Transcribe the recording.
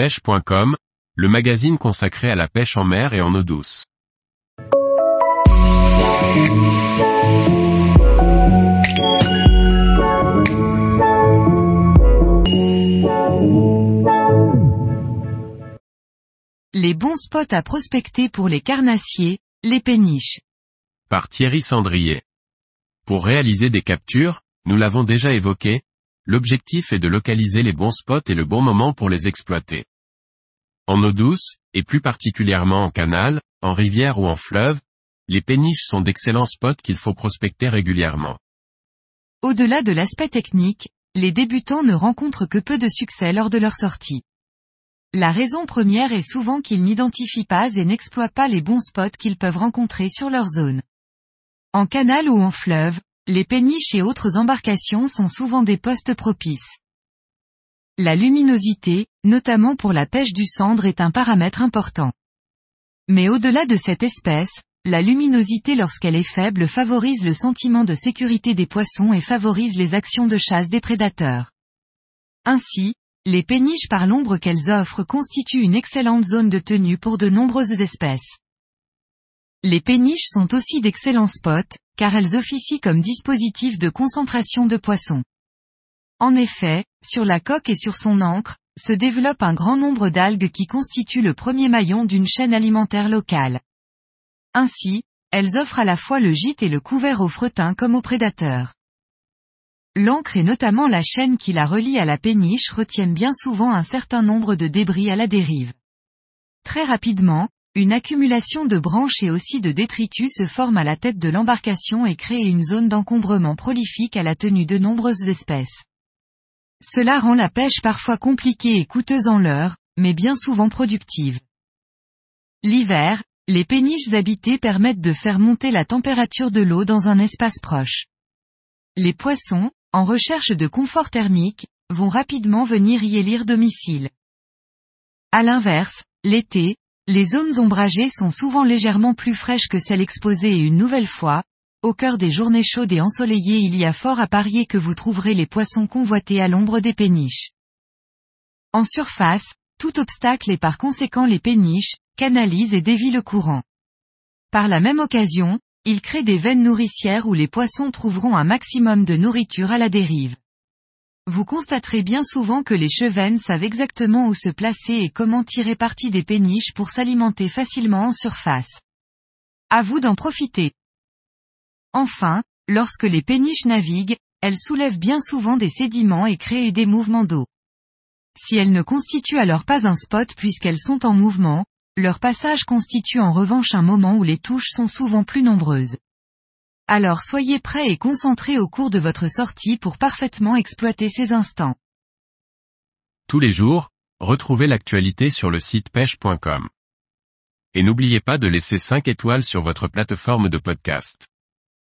pêche.com, le magazine consacré à la pêche en mer et en eau douce. Les bons spots à prospecter pour les carnassiers, les péniches. Par Thierry Sandrier. Pour réaliser des captures, nous l'avons déjà évoqué, l'objectif est de localiser les bons spots et le bon moment pour les exploiter. En eau douce, et plus particulièrement en canal, en rivière ou en fleuve, les péniches sont d'excellents spots qu'il faut prospecter régulièrement. Au-delà de l'aspect technique, les débutants ne rencontrent que peu de succès lors de leur sortie. La raison première est souvent qu'ils n'identifient pas et n'exploitent pas les bons spots qu'ils peuvent rencontrer sur leur zone. En canal ou en fleuve, les péniches et autres embarcations sont souvent des postes propices. La luminosité, notamment pour la pêche du cendre est un paramètre important. Mais au-delà de cette espèce, la luminosité lorsqu'elle est faible favorise le sentiment de sécurité des poissons et favorise les actions de chasse des prédateurs. Ainsi, les péniches par l'ombre qu'elles offrent constituent une excellente zone de tenue pour de nombreuses espèces. Les péniches sont aussi d'excellents spots, car elles officient comme dispositif de concentration de poissons. En effet, sur la coque et sur son encre, se développe un grand nombre d'algues qui constituent le premier maillon d'une chaîne alimentaire locale. Ainsi, elles offrent à la fois le gîte et le couvert aux fretins comme aux prédateurs. L'encre et notamment la chaîne qui la relie à la péniche retiennent bien souvent un certain nombre de débris à la dérive. Très rapidement, une accumulation de branches et aussi de détritus se forme à la tête de l'embarcation et crée une zone d'encombrement prolifique à la tenue de nombreuses espèces. Cela rend la pêche parfois compliquée et coûteuse en l'heure, mais bien souvent productive. L'hiver, les péniches habitées permettent de faire monter la température de l'eau dans un espace proche. Les poissons, en recherche de confort thermique, vont rapidement venir y élire domicile. À l'inverse, l'été, les zones ombragées sont souvent légèrement plus fraîches que celles exposées et une nouvelle fois, au cœur des journées chaudes et ensoleillées il y a fort à parier que vous trouverez les poissons convoités à l'ombre des péniches. En surface, tout obstacle et par conséquent les péniches, canalisent et dévient le courant. Par la même occasion, il crée des veines nourricières où les poissons trouveront un maximum de nourriture à la dérive. Vous constaterez bien souvent que les chevennes savent exactement où se placer et comment tirer parti des péniches pour s'alimenter facilement en surface. À vous d'en profiter. Enfin, lorsque les péniches naviguent, elles soulèvent bien souvent des sédiments et créent des mouvements d'eau. Si elles ne constituent alors pas un spot puisqu'elles sont en mouvement, leur passage constitue en revanche un moment où les touches sont souvent plus nombreuses. Alors soyez prêts et concentrés au cours de votre sortie pour parfaitement exploiter ces instants. Tous les jours, retrouvez l'actualité sur le site pêche.com. Et n'oubliez pas de laisser 5 étoiles sur votre plateforme de podcast.